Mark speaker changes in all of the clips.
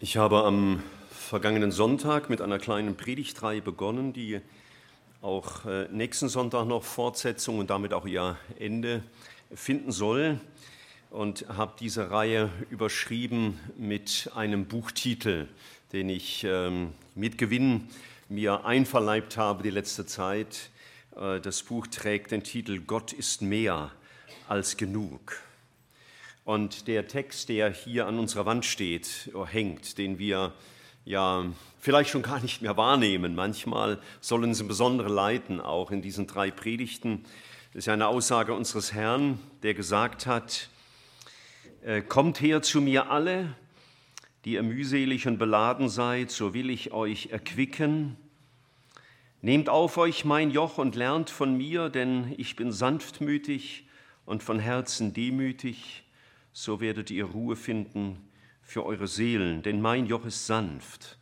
Speaker 1: Ich habe am vergangenen Sonntag mit einer kleinen Predigtreihe begonnen, die auch äh, nächsten Sonntag noch Fortsetzung und damit auch ihr Ende finden soll. Und habe diese Reihe überschrieben mit einem Buchtitel, den ich ähm, mit Gewinn mir einverleibt habe die letzte Zeit. Äh, das Buch trägt den Titel Gott ist mehr als genug. Und der Text, der hier an unserer Wand steht, oh, hängt, den wir ja vielleicht schon gar nicht mehr wahrnehmen, manchmal sollen sie besondere leiten, auch in diesen drei Predigten. Das ist eine Aussage unseres Herrn, der gesagt hat, äh, Kommt her zu mir alle, die ihr mühselig und beladen seid, so will ich euch erquicken. Nehmt auf euch mein Joch und lernt von mir, denn ich bin sanftmütig und von Herzen demütig so werdet ihr Ruhe finden für eure Seelen, denn mein Joch ist sanft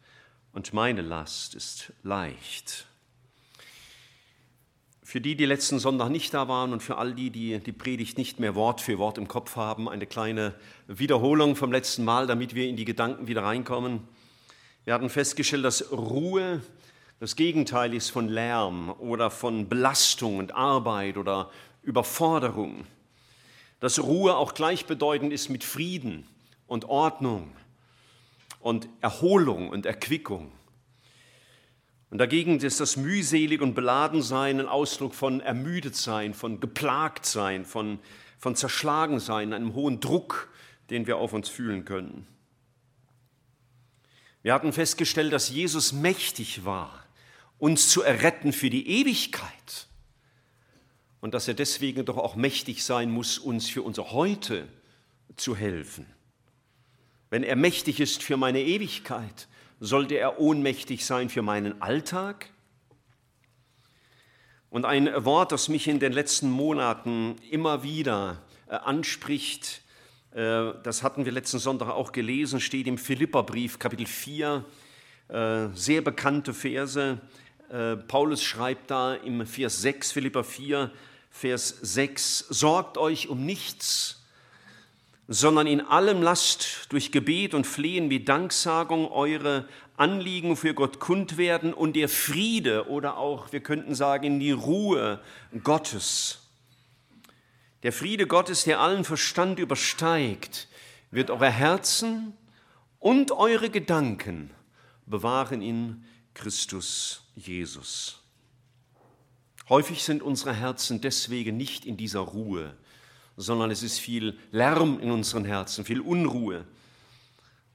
Speaker 1: und meine Last ist leicht. Für die, die letzten Sonntag nicht da waren und für all die, die die Predigt nicht mehr Wort für Wort im Kopf haben, eine kleine Wiederholung vom letzten Mal, damit wir in die Gedanken wieder reinkommen. Wir hatten festgestellt, dass Ruhe das Gegenteil ist von Lärm oder von Belastung und Arbeit oder Überforderung dass Ruhe auch gleichbedeutend ist mit Frieden und Ordnung und Erholung und Erquickung. Und dagegen ist das mühselig und beladen sein ein Ausdruck von ermüdet sein, von geplagt sein, von, von zerschlagen sein, einem hohen Druck, den wir auf uns fühlen können. Wir hatten festgestellt, dass Jesus mächtig war, uns zu erretten für die Ewigkeit und dass er deswegen doch auch mächtig sein muss, uns für unser Heute zu helfen. Wenn er mächtig ist für meine Ewigkeit, sollte er ohnmächtig sein für meinen Alltag? Und ein Wort, das mich in den letzten Monaten immer wieder äh, anspricht, äh, das hatten wir letzten Sonntag auch gelesen, steht im Philipperbrief Kapitel 4, äh, sehr bekannte Verse. Paulus schreibt da im Vers 6, Philipper 4, Vers 6, sorgt euch um nichts, sondern in allem lasst durch Gebet und Flehen wie Danksagung eure Anliegen für Gott kund werden und der Friede oder auch, wir könnten sagen, die Ruhe Gottes. Der Friede Gottes, der allen Verstand übersteigt, wird eure Herzen und eure Gedanken bewahren in Christus Jesus. Häufig sind unsere Herzen deswegen nicht in dieser Ruhe, sondern es ist viel Lärm in unseren Herzen, viel Unruhe,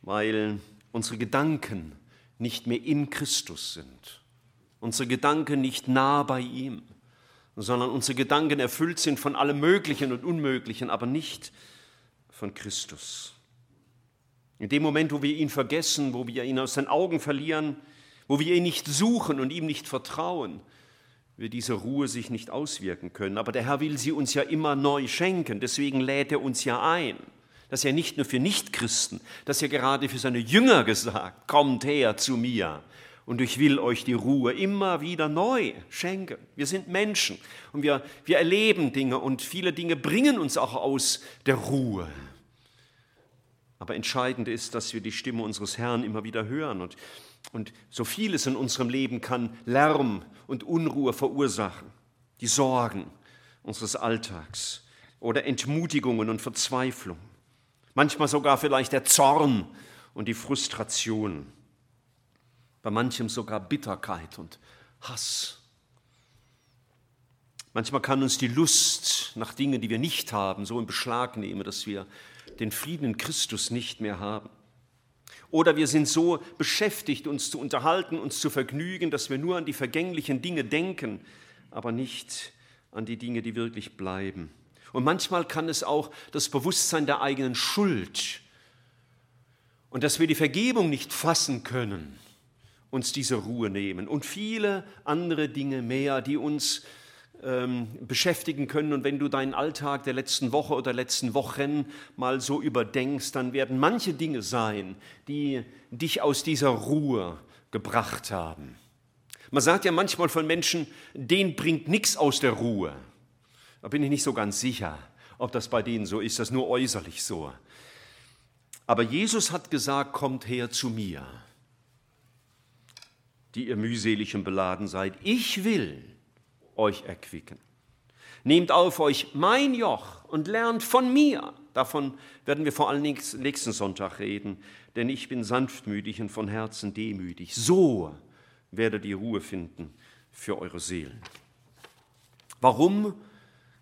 Speaker 1: weil unsere Gedanken nicht mehr in Christus sind, unsere Gedanken nicht nah bei ihm, sondern unsere Gedanken erfüllt sind von allem Möglichen und Unmöglichen, aber nicht von Christus. In dem Moment, wo wir ihn vergessen, wo wir ihn aus den Augen verlieren, wo wir ihn nicht suchen und ihm nicht vertrauen, wird diese Ruhe sich nicht auswirken können. Aber der Herr will sie uns ja immer neu schenken. Deswegen lädt er uns ja ein. Das ist ja nicht nur für Nichtchristen, das ist ja gerade für seine Jünger gesagt. Kommt her zu mir und ich will euch die Ruhe immer wieder neu schenken. Wir sind Menschen und wir, wir erleben Dinge und viele Dinge bringen uns auch aus der Ruhe. Aber entscheidend ist, dass wir die Stimme unseres Herrn immer wieder hören und und so vieles in unserem Leben kann Lärm und Unruhe verursachen. Die Sorgen unseres Alltags oder Entmutigungen und Verzweiflung. Manchmal sogar vielleicht der Zorn und die Frustration. Bei manchem sogar Bitterkeit und Hass. Manchmal kann uns die Lust nach Dingen, die wir nicht haben, so in Beschlag nehmen, dass wir den Frieden in Christus nicht mehr haben. Oder wir sind so beschäftigt, uns zu unterhalten, uns zu vergnügen, dass wir nur an die vergänglichen Dinge denken, aber nicht an die Dinge, die wirklich bleiben. Und manchmal kann es auch das Bewusstsein der eigenen Schuld und dass wir die Vergebung nicht fassen können, uns diese Ruhe nehmen. Und viele andere Dinge mehr, die uns ähm, beschäftigen können. Und wenn du deinen Alltag der letzten Woche oder letzten Wochen mal so überdenkst, dann werden manche Dinge sein, die dich aus dieser Ruhe gebracht haben. Man sagt ja manchmal von Menschen, denen bringt nichts aus der Ruhe. Da bin ich nicht so ganz sicher, ob das bei denen so ist, das ist nur äußerlich so. Aber Jesus hat gesagt, kommt her zu mir, die ihr mühselig und beladen seid. Ich will euch erquicken. Nehmt auf euch mein Joch und lernt von mir. Davon werden wir vor allem nächsten Sonntag reden, denn ich bin sanftmütig und von Herzen demütig. So werdet ihr Ruhe finden für eure Seelen. Warum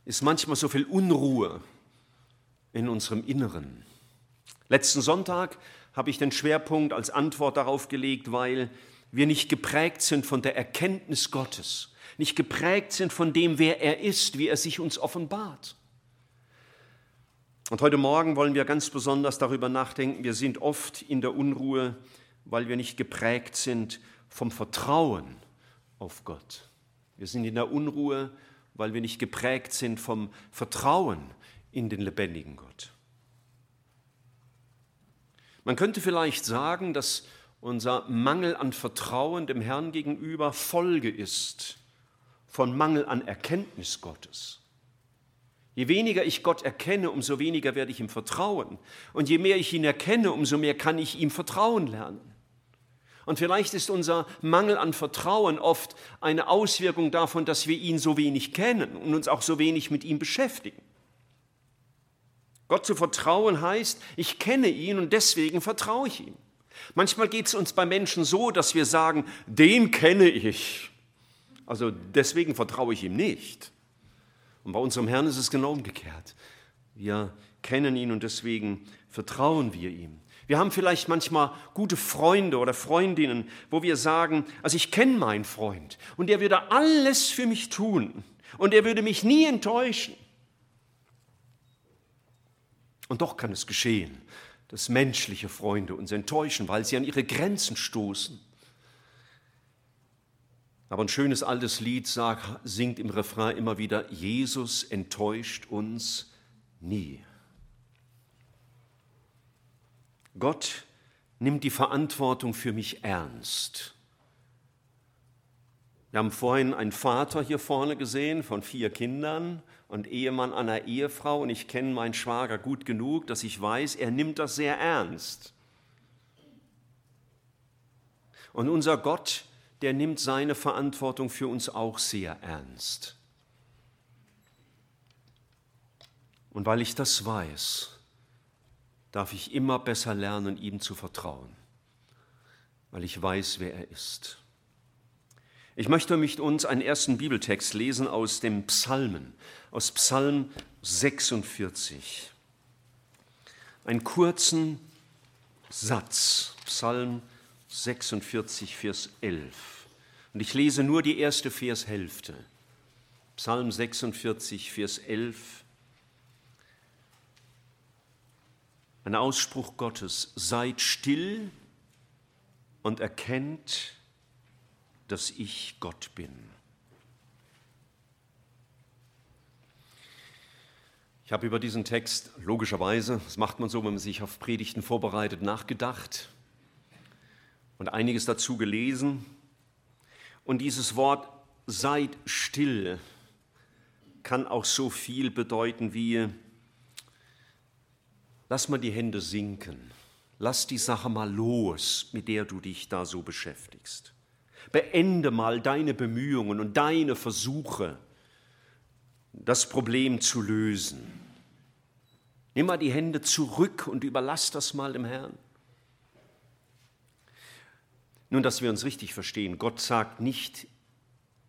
Speaker 1: ist manchmal so viel Unruhe in unserem Inneren? Letzten Sonntag habe ich den Schwerpunkt als Antwort darauf gelegt, weil wir nicht geprägt sind von der Erkenntnis Gottes, nicht geprägt sind von dem, wer er ist, wie er sich uns offenbart. Und heute Morgen wollen wir ganz besonders darüber nachdenken, wir sind oft in der Unruhe, weil wir nicht geprägt sind vom Vertrauen auf Gott. Wir sind in der Unruhe, weil wir nicht geprägt sind vom Vertrauen in den lebendigen Gott. Man könnte vielleicht sagen, dass unser Mangel an Vertrauen dem Herrn gegenüber Folge ist von Mangel an Erkenntnis Gottes. Je weniger ich Gott erkenne, umso weniger werde ich ihm vertrauen. Und je mehr ich ihn erkenne, umso mehr kann ich ihm vertrauen lernen. Und vielleicht ist unser Mangel an Vertrauen oft eine Auswirkung davon, dass wir ihn so wenig kennen und uns auch so wenig mit ihm beschäftigen. Gott zu vertrauen heißt, ich kenne ihn und deswegen vertraue ich ihm. Manchmal geht es uns bei Menschen so, dass wir sagen, den kenne ich. Also deswegen vertraue ich ihm nicht. Und bei unserem Herrn ist es genau umgekehrt. Wir kennen ihn und deswegen vertrauen wir ihm. Wir haben vielleicht manchmal gute Freunde oder Freundinnen, wo wir sagen, also ich kenne meinen Freund und er würde alles für mich tun und er würde mich nie enttäuschen. Und doch kann es geschehen, dass menschliche Freunde uns enttäuschen, weil sie an ihre Grenzen stoßen. Aber ein schönes altes Lied sagt, singt im Refrain immer wieder, Jesus enttäuscht uns nie. Gott nimmt die Verantwortung für mich ernst. Wir haben vorhin einen Vater hier vorne gesehen von vier Kindern und Ehemann einer Ehefrau und ich kenne meinen Schwager gut genug, dass ich weiß, er nimmt das sehr ernst. Und unser Gott, der nimmt seine Verantwortung für uns auch sehr ernst. Und weil ich das weiß, darf ich immer besser lernen, ihm zu vertrauen, weil ich weiß, wer er ist. Ich möchte mit uns einen ersten Bibeltext lesen aus dem Psalmen, aus Psalm 46. Einen kurzen Satz, Psalm 46, Vers 11. Und ich lese nur die erste Vershälfte. Psalm 46, Vers 11. Ein Ausspruch Gottes, seid still und erkennt, dass ich Gott bin. Ich habe über diesen Text logischerweise, das macht man so, wenn man sich auf Predigten vorbereitet, nachgedacht und einiges dazu gelesen. Und dieses Wort seid still kann auch so viel bedeuten wie lass mal die Hände sinken, lass die Sache mal los, mit der du dich da so beschäftigst. Beende mal deine Bemühungen und deine Versuche, das Problem zu lösen. Nimm mal die Hände zurück und überlass das mal dem Herrn. Nun, dass wir uns richtig verstehen, Gott sagt nicht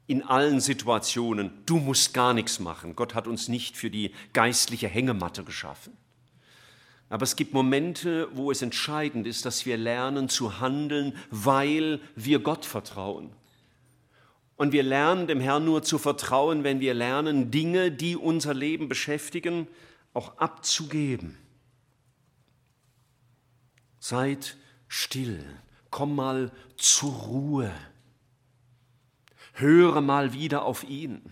Speaker 1: in allen Situationen, du musst gar nichts machen. Gott hat uns nicht für die geistliche Hängematte geschaffen. Aber es gibt Momente, wo es entscheidend ist, dass wir lernen zu handeln, weil wir Gott vertrauen. Und wir lernen dem Herrn nur zu vertrauen, wenn wir lernen, Dinge, die unser Leben beschäftigen, auch abzugeben. Seid still, komm mal zur Ruhe, höre mal wieder auf ihn.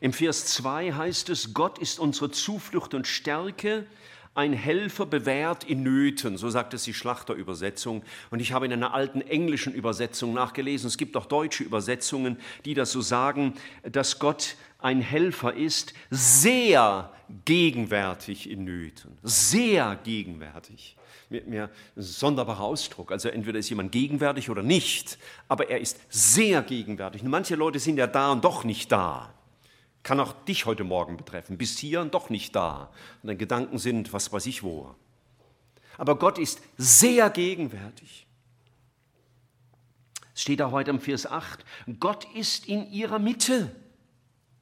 Speaker 1: Im Vers 2 heißt es, Gott ist unsere Zuflucht und Stärke, ein Helfer bewährt in Nöten, so sagt es die Schlachterübersetzung. Und ich habe in einer alten englischen Übersetzung nachgelesen, es gibt auch deutsche Übersetzungen, die das so sagen, dass Gott ein Helfer ist, sehr gegenwärtig in Nöten, sehr gegenwärtig. Mir, mir ein sonderbarer Ausdruck. Also entweder ist jemand gegenwärtig oder nicht, aber er ist sehr gegenwärtig. Und manche Leute sind ja da und doch nicht da. Kann auch dich heute Morgen betreffen. Bis hier und doch nicht da. Und deine Gedanken sind, was weiß ich wo. Aber Gott ist sehr gegenwärtig. Es steht auch heute im Vers 8, Gott ist in ihrer Mitte.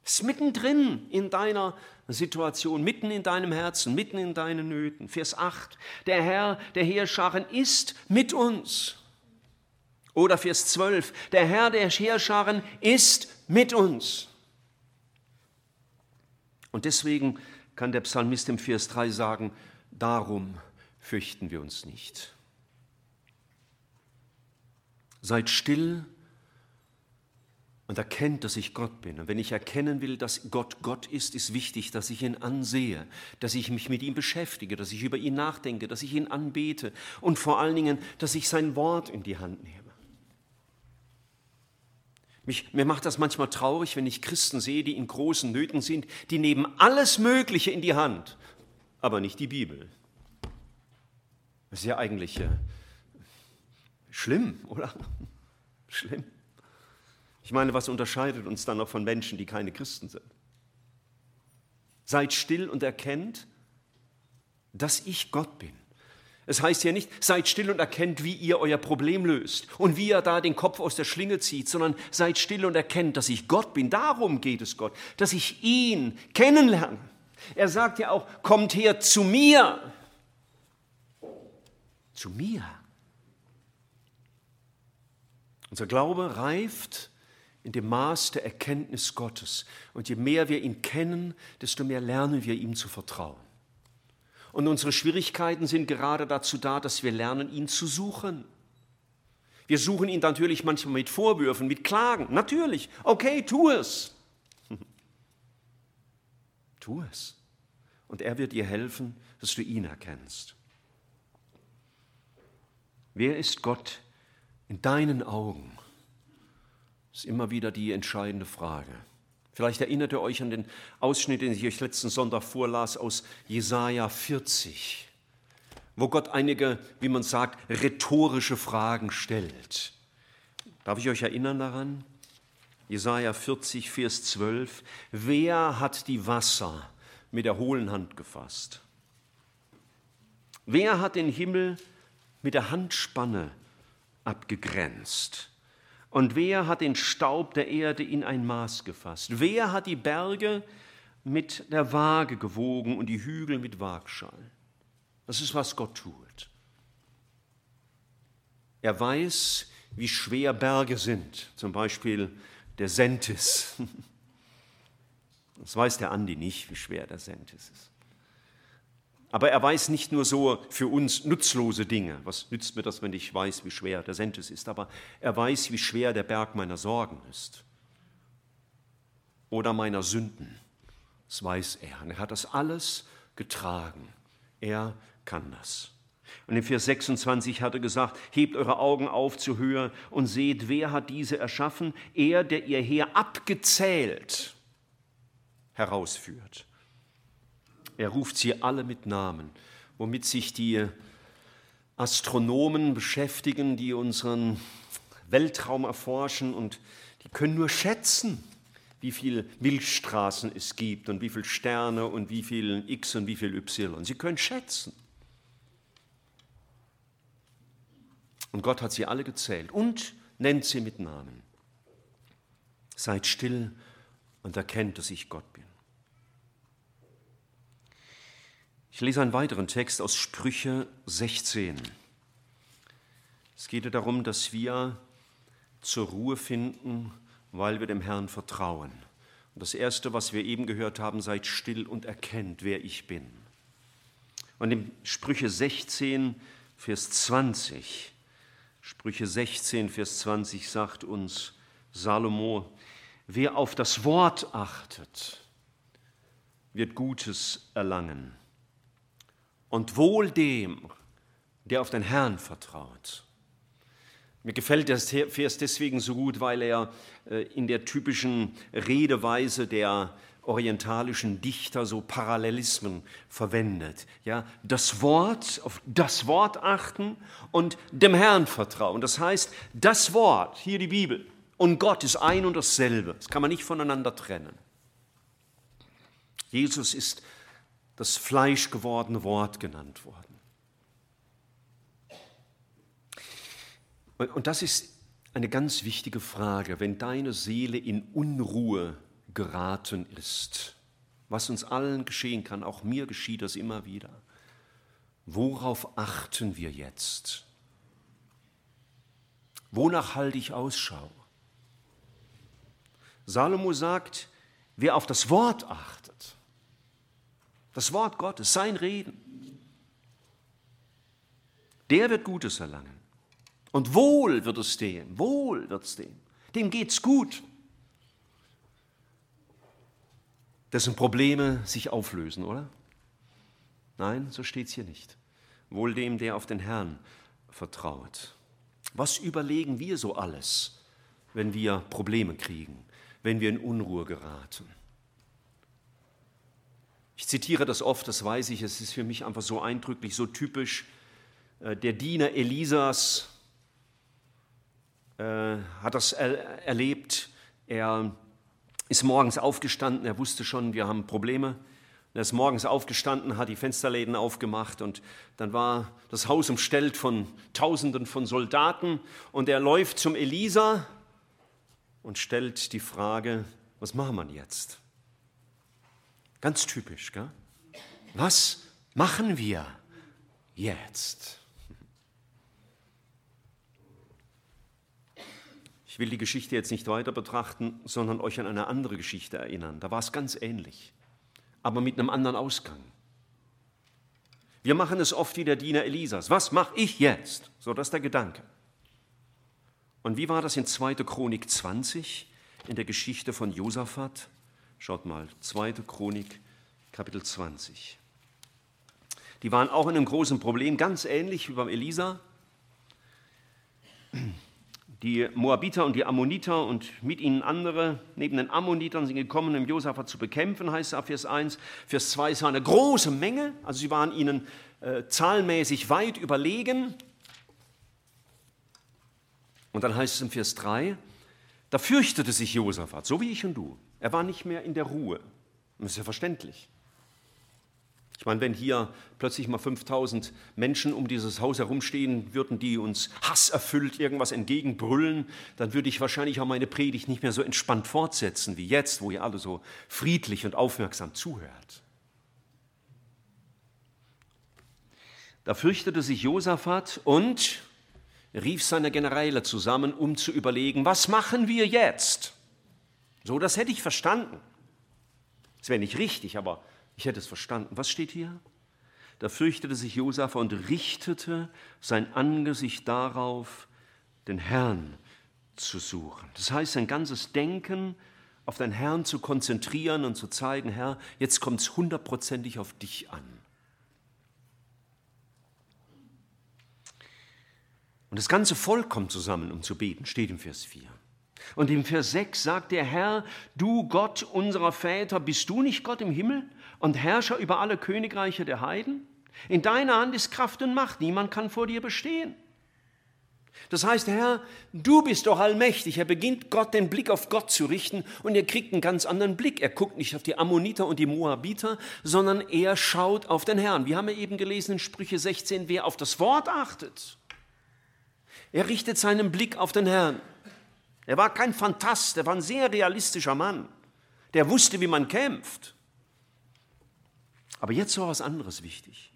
Speaker 1: Ist mittendrin in deiner Situation, mitten in deinem Herzen, mitten in deinen Nöten. Vers 8, der Herr der Heerscharen ist mit uns. Oder Vers 12, der Herr der Heerscharen ist mit uns. Und deswegen kann der Psalmist im Vers 3 sagen, darum fürchten wir uns nicht. Seid still und erkennt, dass ich Gott bin. Und wenn ich erkennen will, dass Gott Gott ist, ist wichtig, dass ich ihn ansehe, dass ich mich mit ihm beschäftige, dass ich über ihn nachdenke, dass ich ihn anbete und vor allen Dingen, dass ich sein Wort in die Hand nehme. Mich, mir macht das manchmal traurig, wenn ich Christen sehe, die in großen Nöten sind, die nehmen alles Mögliche in die Hand, aber nicht die Bibel. Das ist ja eigentlich äh, schlimm, oder? Schlimm. Ich meine, was unterscheidet uns dann noch von Menschen, die keine Christen sind? Seid still und erkennt, dass ich Gott bin. Es heißt ja nicht, seid still und erkennt, wie ihr euer Problem löst und wie ihr da den Kopf aus der Schlinge zieht, sondern seid still und erkennt, dass ich Gott bin. Darum geht es Gott, dass ich ihn kennenlerne. Er sagt ja auch, kommt her zu mir. Zu mir. Unser Glaube reift in dem Maß der Erkenntnis Gottes. Und je mehr wir ihn kennen, desto mehr lernen wir ihm zu vertrauen. Und unsere Schwierigkeiten sind gerade dazu da, dass wir lernen, ihn zu suchen. Wir suchen ihn natürlich manchmal mit Vorwürfen, mit Klagen. Natürlich. Okay, tu es. tu es. Und er wird dir helfen, dass du ihn erkennst. Wer ist Gott in deinen Augen? Das ist immer wieder die entscheidende Frage. Vielleicht erinnert ihr euch an den Ausschnitt, den ich euch letzten Sonntag vorlas aus Jesaja 40, wo Gott einige, wie man sagt, rhetorische Fragen stellt. Darf ich euch erinnern daran? Jesaja 40, Vers 12. Wer hat die Wasser mit der hohlen Hand gefasst? Wer hat den Himmel mit der Handspanne abgegrenzt? Und wer hat den Staub der Erde in ein Maß gefasst? Wer hat die Berge mit der Waage gewogen und die Hügel mit Waagschal? Das ist, was Gott tut. Er weiß, wie schwer Berge sind, zum Beispiel der Sentis. Das weiß der Andi nicht, wie schwer der Sentis ist. Aber er weiß nicht nur so für uns nutzlose Dinge. Was nützt mir das, wenn ich weiß, wie schwer der Sentes ist? Aber er weiß, wie schwer der Berg meiner Sorgen ist. Oder meiner Sünden. Das weiß er. Und er hat das alles getragen. Er kann das. Und in Vers 26 hat er gesagt, hebt eure Augen auf zur Höhe und seht, wer hat diese erschaffen? Er, der ihr Heer abgezählt herausführt. Er ruft sie alle mit Namen, womit sich die Astronomen beschäftigen, die unseren Weltraum erforschen und die können nur schätzen, wie viele Milchstraßen es gibt und wie viele Sterne und wie viel X und wie viel Y. Sie können schätzen. Und Gott hat sie alle gezählt und nennt sie mit Namen. Seid still und erkennt, dass ich Gott bin. Ich lese einen weiteren Text aus Sprüche 16. Es geht darum, dass wir zur Ruhe finden, weil wir dem Herrn vertrauen. Und das Erste, was wir eben gehört haben, seid still und erkennt, wer ich bin. Und in Sprüche 16, Vers 20, Sprüche 16, Vers 20 sagt uns Salomo, wer auf das Wort achtet, wird Gutes erlangen und wohl dem, der auf den Herrn vertraut. Mir gefällt der Vers deswegen so gut, weil er äh, in der typischen Redeweise der orientalischen Dichter so Parallelismen verwendet. Ja, das Wort, auf das Wort achten und dem Herrn vertrauen. Das heißt, das Wort, hier die Bibel, und Gott ist ein und dasselbe. Das kann man nicht voneinander trennen. Jesus ist das fleischgewordene Wort genannt worden. Und das ist eine ganz wichtige Frage, wenn deine Seele in Unruhe geraten ist, was uns allen geschehen kann, auch mir geschieht das immer wieder. Worauf achten wir jetzt? Wonach halte ich Ausschau? Salomo sagt, wer auf das Wort achtet, das Wort Gottes, sein Reden, der wird Gutes erlangen. Und wohl wird es dem, wohl wird es dem, dem geht's gut. Dessen Probleme sich auflösen, oder? Nein, so steht es hier nicht. Wohl dem, der auf den Herrn vertraut. Was überlegen wir so alles, wenn wir Probleme kriegen, wenn wir in Unruhe geraten? Ich zitiere das oft, das weiß ich, es ist für mich einfach so eindrücklich, so typisch. Äh, der Diener Elisas äh, hat das er erlebt. Er ist morgens aufgestanden, er wusste schon, wir haben Probleme. Er ist morgens aufgestanden, hat die Fensterläden aufgemacht und dann war das Haus umstellt von Tausenden von Soldaten und er läuft zum Elisa und stellt die Frage, was machen wir jetzt? Ganz typisch, gell? Was machen wir jetzt? Ich will die Geschichte jetzt nicht weiter betrachten, sondern euch an eine andere Geschichte erinnern. Da war es ganz ähnlich, aber mit einem anderen Ausgang. Wir machen es oft wie der Diener Elisas. Was mache ich jetzt? So, das ist der Gedanke. Und wie war das in 2. Chronik 20 in der Geschichte von Josaphat? Schaut mal, 2. Chronik, Kapitel 20. Die waren auch in einem großen Problem, ganz ähnlich wie beim Elisa. Die Moabiter und die Ammoniter und mit ihnen andere, neben den Ammonitern sind gekommen, um Josaphat zu bekämpfen, heißt es ab Vers 1. Vers 2 ist eine große Menge, also sie waren ihnen äh, zahlenmäßig weit überlegen. Und dann heißt es im Vers 3, da fürchtete sich Josaphat, so wie ich und du. Er war nicht mehr in der Ruhe. das ist ja verständlich. Ich meine, wenn hier plötzlich mal 5000 Menschen um dieses Haus herumstehen würden, die uns hasserfüllt irgendwas entgegenbrüllen, dann würde ich wahrscheinlich auch meine Predigt nicht mehr so entspannt fortsetzen wie jetzt, wo ihr alle so friedlich und aufmerksam zuhört. Da fürchtete sich Josaphat und rief seine Generäle zusammen, um zu überlegen, was machen wir jetzt? So, das hätte ich verstanden. Das wäre nicht richtig, aber ich hätte es verstanden. Was steht hier? Da fürchtete sich Josaph und richtete sein Angesicht darauf, den Herrn zu suchen. Das heißt, sein ganzes Denken auf den Herrn zu konzentrieren und zu zeigen, Herr, jetzt kommt es hundertprozentig auf dich an. Und das ganze Volk kommt zusammen, um zu beten, steht im Vers 4. Und im Vers 6 sagt der Herr, du Gott unserer Väter, bist du nicht Gott im Himmel? und Herrscher über alle Königreiche der Heiden? In deiner Hand ist Kraft und Macht, niemand kann vor dir bestehen. Das heißt, Herr, du bist doch allmächtig. Er beginnt Gott den Blick auf Gott zu richten und er kriegt einen ganz anderen Blick. Er guckt nicht auf die Ammoniter und die Moabiter, sondern er schaut auf den Herrn. Wir haben ja eben gelesen in Sprüche 16, wer auf das Wort achtet, er richtet seinen Blick auf den Herrn. Er war kein Fantast, er war ein sehr realistischer Mann. Der wusste, wie man kämpft. Aber jetzt war was anderes wichtig.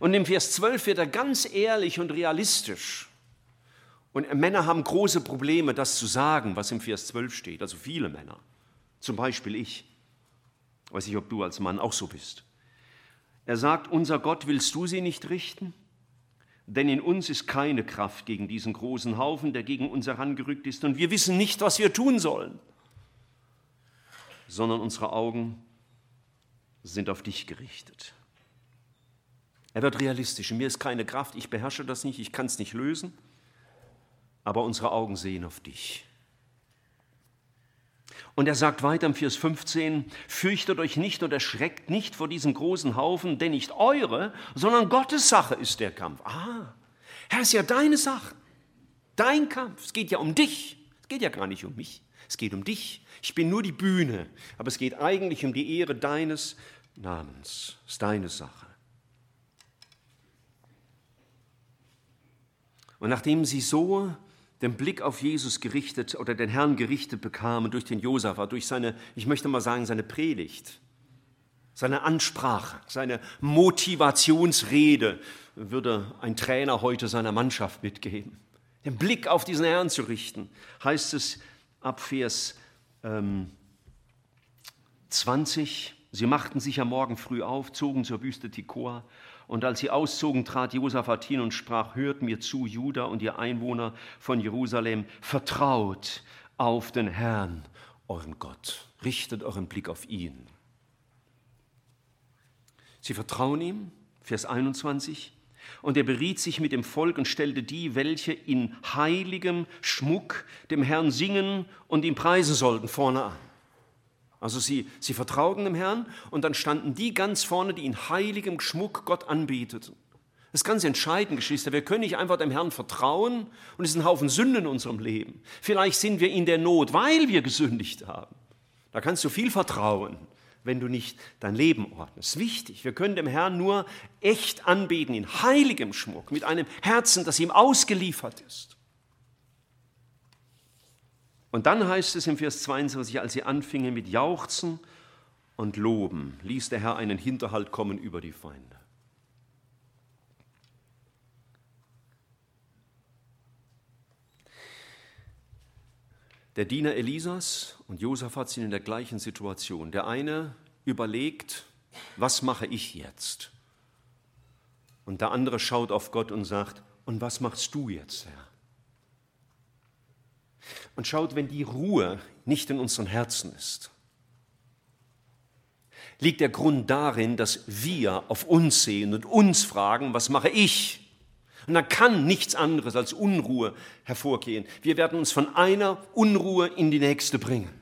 Speaker 1: Und im Vers 12 wird er ganz ehrlich und realistisch. Und Männer haben große Probleme, das zu sagen, was im Vers 12 steht. Also viele Männer. Zum Beispiel ich. Weiß ich, ob du als Mann auch so bist. Er sagt, unser Gott, willst du sie nicht richten? Denn in uns ist keine Kraft gegen diesen großen Haufen, der gegen uns herangerückt ist. Und wir wissen nicht, was wir tun sollen. Sondern unsere Augen sind auf dich gerichtet. Er wird realistisch. In mir ist keine Kraft, ich beherrsche das nicht, ich kann es nicht lösen. aber unsere Augen sehen auf dich. Und er sagt weiter im Vers 15, fürchtet euch nicht und erschreckt nicht vor diesem großen Haufen, denn nicht eure, sondern Gottes Sache ist der Kampf. Ah, Herr, ist ja deine Sache, dein Kampf. Es geht ja um dich. Es geht ja gar nicht um mich. Es geht um dich. Ich bin nur die Bühne, aber es geht eigentlich um die Ehre deines Namens. Es ist deine Sache. Und nachdem sie so den Blick auf Jesus gerichtet oder den Herrn gerichtet bekamen durch den Josaphat, durch seine, ich möchte mal sagen, seine Predigt, seine Ansprache, seine Motivationsrede, würde ein Trainer heute seiner Mannschaft mitgeben. Den Blick auf diesen Herrn zu richten, heißt es ab Vers ähm, 20, sie machten sich am Morgen früh auf, zogen zur Wüste Tikor und als sie auszogen, trat Josaphat hin und sprach, hört mir zu, Juda und ihr Einwohner von Jerusalem, vertraut auf den Herrn, euren Gott. Richtet euren Blick auf ihn. Sie vertrauen ihm, Vers 21, und er beriet sich mit dem Volk und stellte die, welche in heiligem Schmuck dem Herrn singen und ihm preisen sollten, vorne an. Also sie, sie vertrauten dem Herrn und dann standen die ganz vorne, die in heiligem Schmuck Gott anbeteten. Das ist ganz entscheidend, Geschwister. Wir können nicht einfach dem Herrn vertrauen und es ist ein Haufen Sünden in unserem Leben. Vielleicht sind wir in der Not, weil wir gesündigt haben. Da kannst du viel vertrauen, wenn du nicht dein Leben ordnest. Wichtig, wir können dem Herrn nur echt anbeten, in heiligem Schmuck, mit einem Herzen, das ihm ausgeliefert ist. Und dann heißt es im Vers 22, als sie anfingen mit Jauchzen und Loben, ließ der Herr einen Hinterhalt kommen über die Feinde. Der Diener Elisas und Josaphat sind in der gleichen Situation. Der eine überlegt, was mache ich jetzt? Und der andere schaut auf Gott und sagt, und was machst du jetzt, Herr? Und schaut, wenn die Ruhe nicht in unseren Herzen ist, liegt der Grund darin, dass wir auf uns sehen und uns fragen, was mache ich? Und da kann nichts anderes als Unruhe hervorgehen. Wir werden uns von einer Unruhe in die nächste bringen.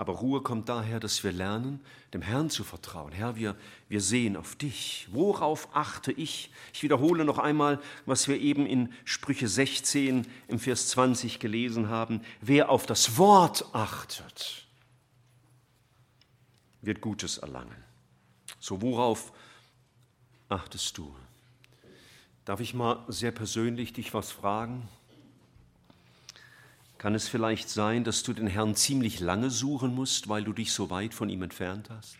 Speaker 1: Aber Ruhe kommt daher, dass wir lernen, dem Herrn zu vertrauen. Herr, wir, wir sehen auf dich. Worauf achte ich? Ich wiederhole noch einmal, was wir eben in Sprüche 16 im Vers 20 gelesen haben. Wer auf das Wort achtet, wird Gutes erlangen. So, worauf achtest du? Darf ich mal sehr persönlich dich was fragen? Kann es vielleicht sein, dass du den Herrn ziemlich lange suchen musst, weil du dich so weit von ihm entfernt hast?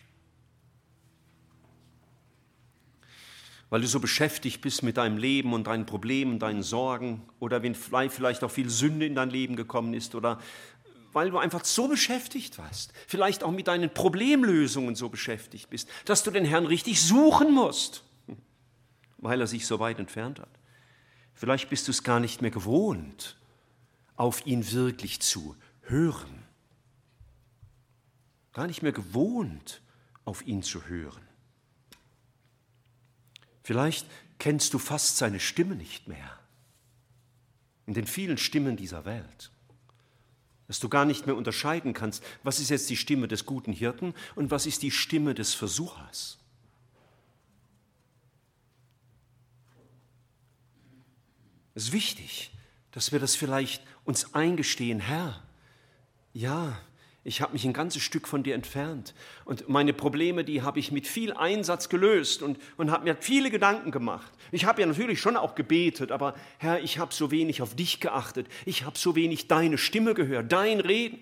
Speaker 1: Weil du so beschäftigt bist mit deinem Leben und deinen Problemen, deinen Sorgen oder wenn vielleicht auch viel Sünde in dein Leben gekommen ist oder weil du einfach so beschäftigt warst, vielleicht auch mit deinen Problemlösungen so beschäftigt bist, dass du den Herrn richtig suchen musst, weil er sich so weit entfernt hat. Vielleicht bist du es gar nicht mehr gewohnt, auf ihn wirklich zu hören. Gar nicht mehr gewohnt, auf ihn zu hören. Vielleicht kennst du fast seine Stimme nicht mehr. In den vielen Stimmen dieser Welt. Dass du gar nicht mehr unterscheiden kannst, was ist jetzt die Stimme des guten Hirten und was ist die Stimme des Versuchers. Es ist wichtig, dass wir das vielleicht uns eingestehen, Herr, ja, ich habe mich ein ganzes Stück von dir entfernt und meine Probleme, die habe ich mit viel Einsatz gelöst und, und habe mir viele Gedanken gemacht. Ich habe ja natürlich schon auch gebetet, aber Herr, ich habe so wenig auf dich geachtet. Ich habe so wenig deine Stimme gehört, dein Reden.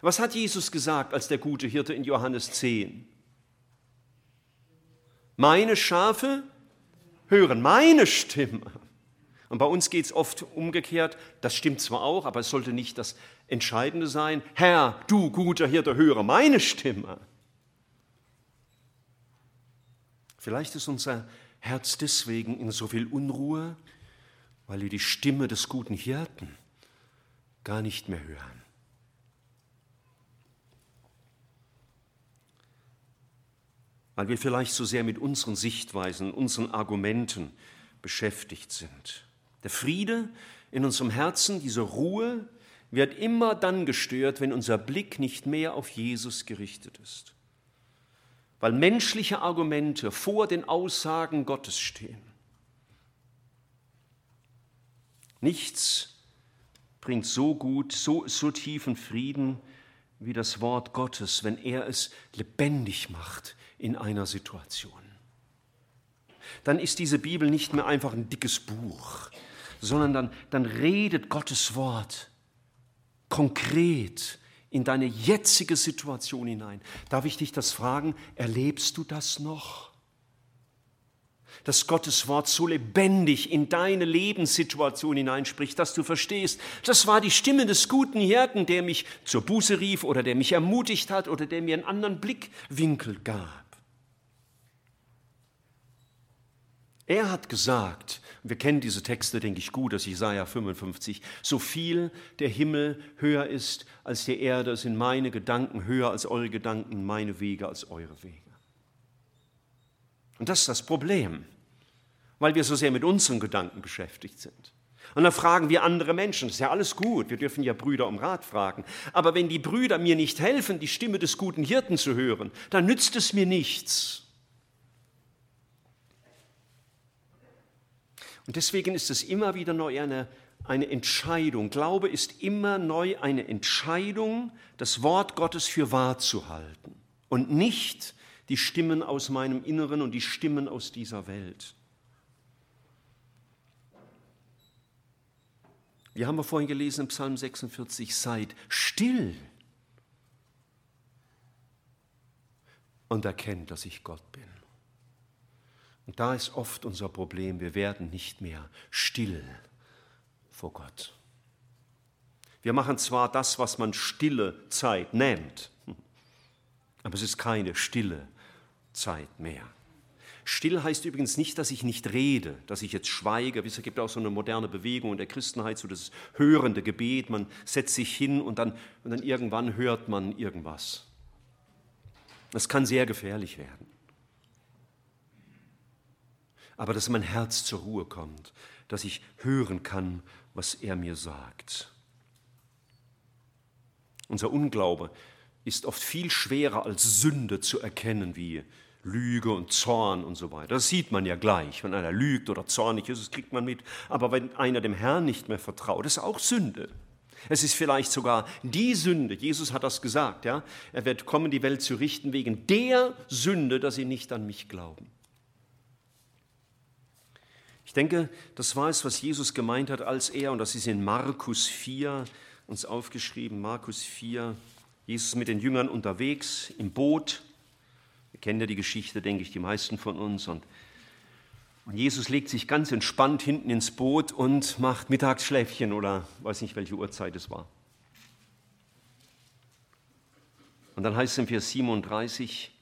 Speaker 1: Was hat Jesus gesagt als der gute Hirte in Johannes 10? Meine Schafe hören meine Stimme und bei uns geht es oft umgekehrt, das stimmt zwar auch, aber es sollte nicht das Entscheidende sein, Herr, du guter Hirte, höre meine Stimme. Vielleicht ist unser Herz deswegen in so viel Unruhe, weil wir die Stimme des guten Hirten gar nicht mehr hören. weil wir vielleicht so sehr mit unseren Sichtweisen, unseren Argumenten beschäftigt sind. Der Friede in unserem Herzen, diese Ruhe, wird immer dann gestört, wenn unser Blick nicht mehr auf Jesus gerichtet ist. Weil menschliche Argumente vor den Aussagen Gottes stehen. Nichts bringt so gut, so, so tiefen Frieden wie das Wort Gottes, wenn er es lebendig macht in einer Situation. Dann ist diese Bibel nicht mehr einfach ein dickes Buch, sondern dann, dann redet Gottes Wort konkret in deine jetzige Situation hinein. Darf ich dich das fragen? Erlebst du das noch? dass Gottes Wort so lebendig in deine Lebenssituation hineinspricht, dass du verstehst, das war die Stimme des guten Hirten, der mich zur Buße rief oder der mich ermutigt hat oder der mir einen anderen Blickwinkel gab. Er hat gesagt, wir kennen diese Texte, denke ich, gut, aus Jesaja 55, so viel der Himmel höher ist als die Erde, sind meine Gedanken höher als eure Gedanken, meine Wege als eure Wege. Und das ist das Problem, weil wir so sehr mit unseren Gedanken beschäftigt sind. Und dann fragen wir andere Menschen, das ist ja alles gut, wir dürfen ja Brüder um Rat fragen. Aber wenn die Brüder mir nicht helfen, die Stimme des guten Hirten zu hören, dann nützt es mir nichts. Und deswegen ist es immer wieder neu eine, eine Entscheidung. Glaube ist immer neu eine Entscheidung, das Wort Gottes für wahr zu halten und nicht die Stimmen aus meinem Inneren und die Stimmen aus dieser Welt. Wir haben wir vorhin gelesen im Psalm 46, seid still und erkennt, dass ich Gott bin. Und da ist oft unser Problem, wir werden nicht mehr still vor Gott. Wir machen zwar das, was man stille Zeit nennt, aber es ist keine stille Zeit mehr. Still heißt übrigens nicht, dass ich nicht rede, dass ich jetzt schweige. Es gibt auch so eine moderne Bewegung in der Christenheit, so das hörende Gebet. Man setzt sich hin und dann, und dann irgendwann hört man irgendwas. Das kann sehr gefährlich werden. Aber dass mein Herz zur Ruhe kommt, dass ich hören kann, was er mir sagt. Unser Unglaube ist oft viel schwerer als Sünde zu erkennen wie Lüge und Zorn und so weiter. Das sieht man ja gleich. Wenn einer lügt oder zornig ist, das kriegt man mit. Aber wenn einer dem Herrn nicht mehr vertraut, ist auch Sünde. Es ist vielleicht sogar die Sünde. Jesus hat das gesagt. Ja? Er wird kommen, die Welt zu richten wegen der Sünde, dass sie nicht an mich glauben. Ich denke, das war es, was Jesus gemeint hat, als er, und das ist in Markus 4 uns aufgeschrieben, Markus 4, Jesus mit den Jüngern unterwegs im Boot kennen ja die Geschichte, denke ich, die meisten von uns. Und, und Jesus legt sich ganz entspannt hinten ins Boot und macht Mittagsschläfchen oder weiß nicht, welche Uhrzeit es war. Und dann heißt es im Vers 37,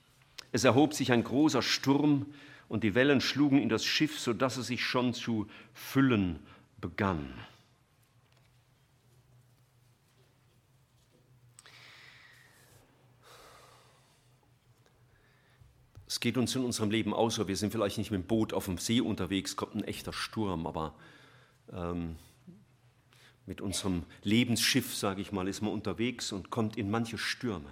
Speaker 1: es erhob sich ein großer Sturm und die Wellen schlugen in das Schiff, sodass es sich schon zu füllen begann. Es geht uns in unserem Leben aus, wir sind vielleicht nicht mit dem Boot auf dem See unterwegs, kommt ein echter Sturm, aber ähm, mit unserem Lebensschiff, sage ich mal, ist man unterwegs und kommt in manche Stürme.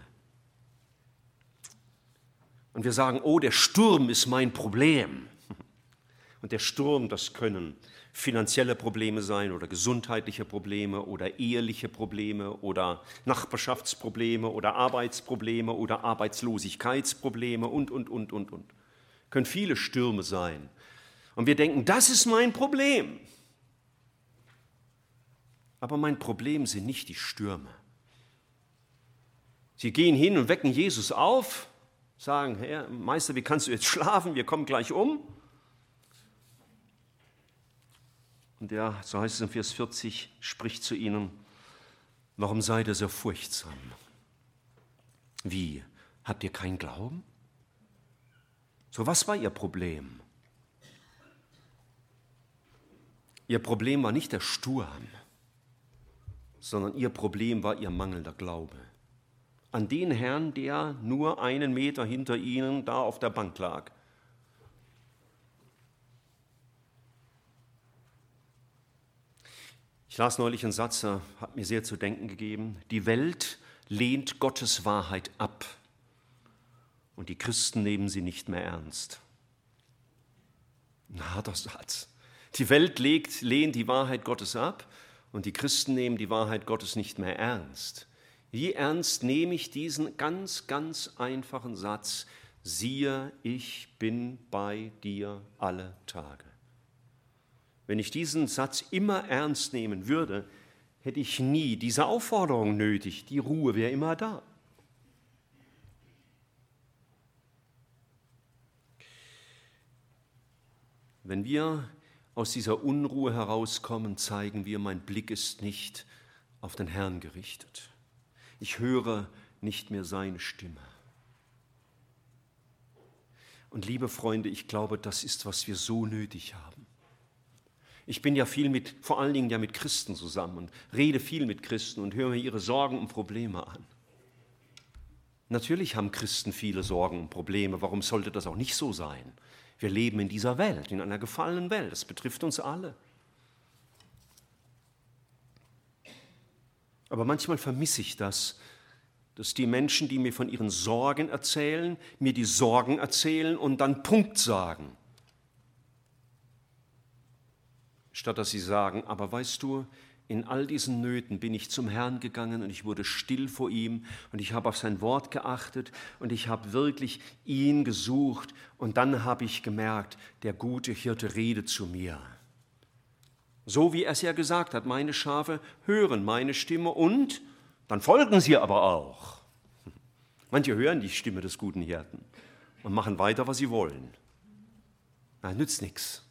Speaker 1: Und wir sagen, oh, der Sturm ist mein Problem. Und der Sturm, das können finanzielle Probleme sein oder gesundheitliche Probleme oder eheliche Probleme oder Nachbarschaftsprobleme oder Arbeitsprobleme oder Arbeitslosigkeitsprobleme und, und, und, und, und. Können viele Stürme sein. Und wir denken, das ist mein Problem. Aber mein Problem sind nicht die Stürme. Sie gehen hin und wecken Jesus auf, sagen, Herr, Meister, wie kannst du jetzt schlafen? Wir kommen gleich um. Und er, so heißt es in Vers 40, spricht zu ihnen, warum seid ihr so furchtsam? Wie, habt ihr keinen Glauben? So, was war ihr Problem? Ihr Problem war nicht der Sturm, sondern ihr Problem war ihr mangelnder Glaube. An den Herrn, der nur einen Meter hinter ihnen da auf der Bank lag. Ich las neulich einen Satz, der hat mir sehr zu denken gegeben. Die Welt lehnt Gottes Wahrheit ab und die Christen nehmen sie nicht mehr ernst. Ein harter Satz. Die Welt legt, lehnt die Wahrheit Gottes ab und die Christen nehmen die Wahrheit Gottes nicht mehr ernst. Wie ernst nehme ich diesen ganz, ganz einfachen Satz, siehe, ich bin bei dir alle Tage. Wenn ich diesen Satz immer ernst nehmen würde, hätte ich nie diese Aufforderung nötig, die Ruhe wäre immer da. Wenn wir aus dieser Unruhe herauskommen, zeigen wir, mein Blick ist nicht auf den Herrn gerichtet. Ich höre nicht mehr seine Stimme. Und liebe Freunde, ich glaube, das ist, was wir so nötig haben. Ich bin ja viel mit, vor allen Dingen ja mit Christen zusammen und rede viel mit Christen und höre mir ihre Sorgen und Probleme an. Natürlich haben Christen viele Sorgen und Probleme. Warum sollte das auch nicht so sein? Wir leben in dieser Welt, in einer gefallenen Welt. Das betrifft uns alle. Aber manchmal vermisse ich das, dass die Menschen, die mir von ihren Sorgen erzählen, mir die Sorgen erzählen und dann Punkt sagen. Statt dass sie sagen, aber weißt du, in all diesen Nöten bin ich zum Herrn gegangen und ich wurde still vor ihm und ich habe auf sein Wort geachtet und ich habe wirklich ihn gesucht und dann habe ich gemerkt, der gute Hirte redet zu mir. So wie er es ja gesagt hat, meine Schafe hören meine Stimme und dann folgen sie aber auch. Manche hören die Stimme des guten Hirten und machen weiter, was sie wollen. Na, nützt nichts.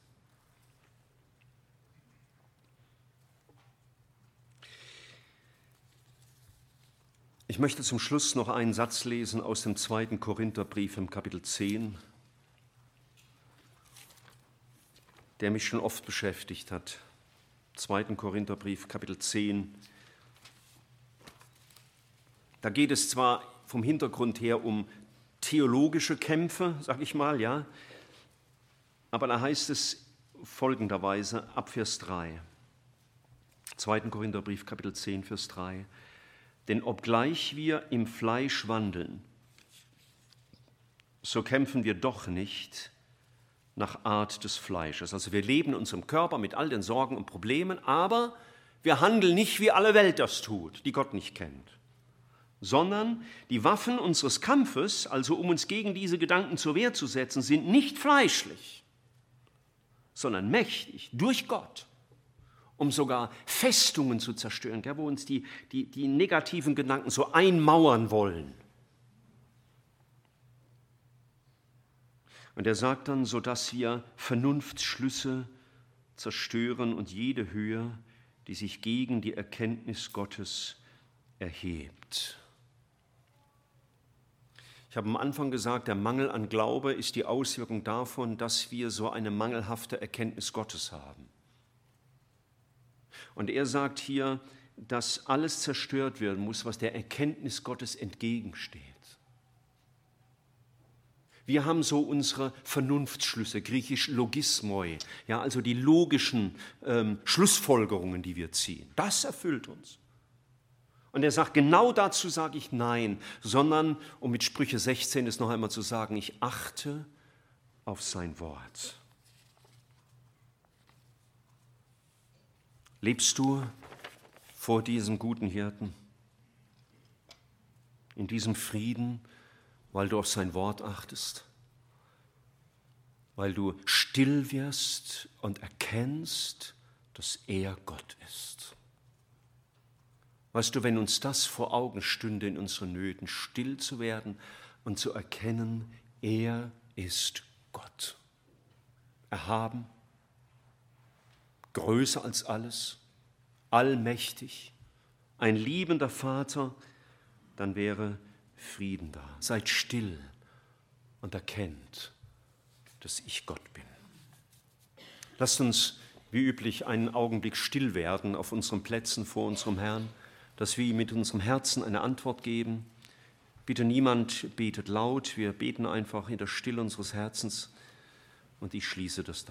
Speaker 1: Ich möchte zum Schluss noch einen Satz lesen aus dem zweiten Korintherbrief im Kapitel 10, der mich schon oft beschäftigt hat. 2. Korintherbrief, Kapitel 10. Da geht es zwar vom Hintergrund her um theologische Kämpfe, sag ich mal, ja, aber da heißt es folgenderweise ab Vers 3. 2. Korintherbrief, Kapitel 10, Vers 3. Denn obgleich wir im Fleisch wandeln, so kämpfen wir doch nicht nach Art des Fleisches. Also wir leben in unserem Körper mit all den Sorgen und Problemen, aber wir handeln nicht, wie alle Welt das tut, die Gott nicht kennt, sondern die Waffen unseres Kampfes, also um uns gegen diese Gedanken zur Wehr zu setzen, sind nicht fleischlich, sondern mächtig durch Gott um sogar Festungen zu zerstören, wo uns die, die, die negativen Gedanken so einmauern wollen. Und er sagt dann, sodass wir Vernunftsschlüsse zerstören und jede Höhe, die sich gegen die Erkenntnis Gottes erhebt. Ich habe am Anfang gesagt, der Mangel an Glaube ist die Auswirkung davon, dass wir so eine mangelhafte Erkenntnis Gottes haben. Und er sagt hier, dass alles zerstört werden muss, was der Erkenntnis Gottes entgegensteht. Wir haben so unsere Vernunftsschlüsse, griechisch Logismoi, ja, also die logischen ähm, Schlussfolgerungen, die wir ziehen. Das erfüllt uns. Und er sagt, genau dazu sage ich Nein, sondern, um mit Sprüche 16 es noch einmal zu sagen, ich achte auf sein Wort. Lebst du vor diesem guten Hirten? In diesem Frieden, weil du auf sein Wort achtest? Weil du still wirst und erkennst, dass er Gott ist? Weißt du, wenn uns das vor Augen stünde in unseren Nöten, still zu werden und zu erkennen, er ist Gott. Erhaben, größer als alles, allmächtig, ein liebender Vater, dann wäre Frieden da. Seid still und erkennt, dass ich Gott bin. Lasst uns wie üblich einen Augenblick still werden auf unseren Plätzen vor unserem Herrn, dass wir ihm mit unserem Herzen eine Antwort geben, Bitte niemand betet laut, wir beten einfach in der Stille unseres Herzens und ich schließe das dann.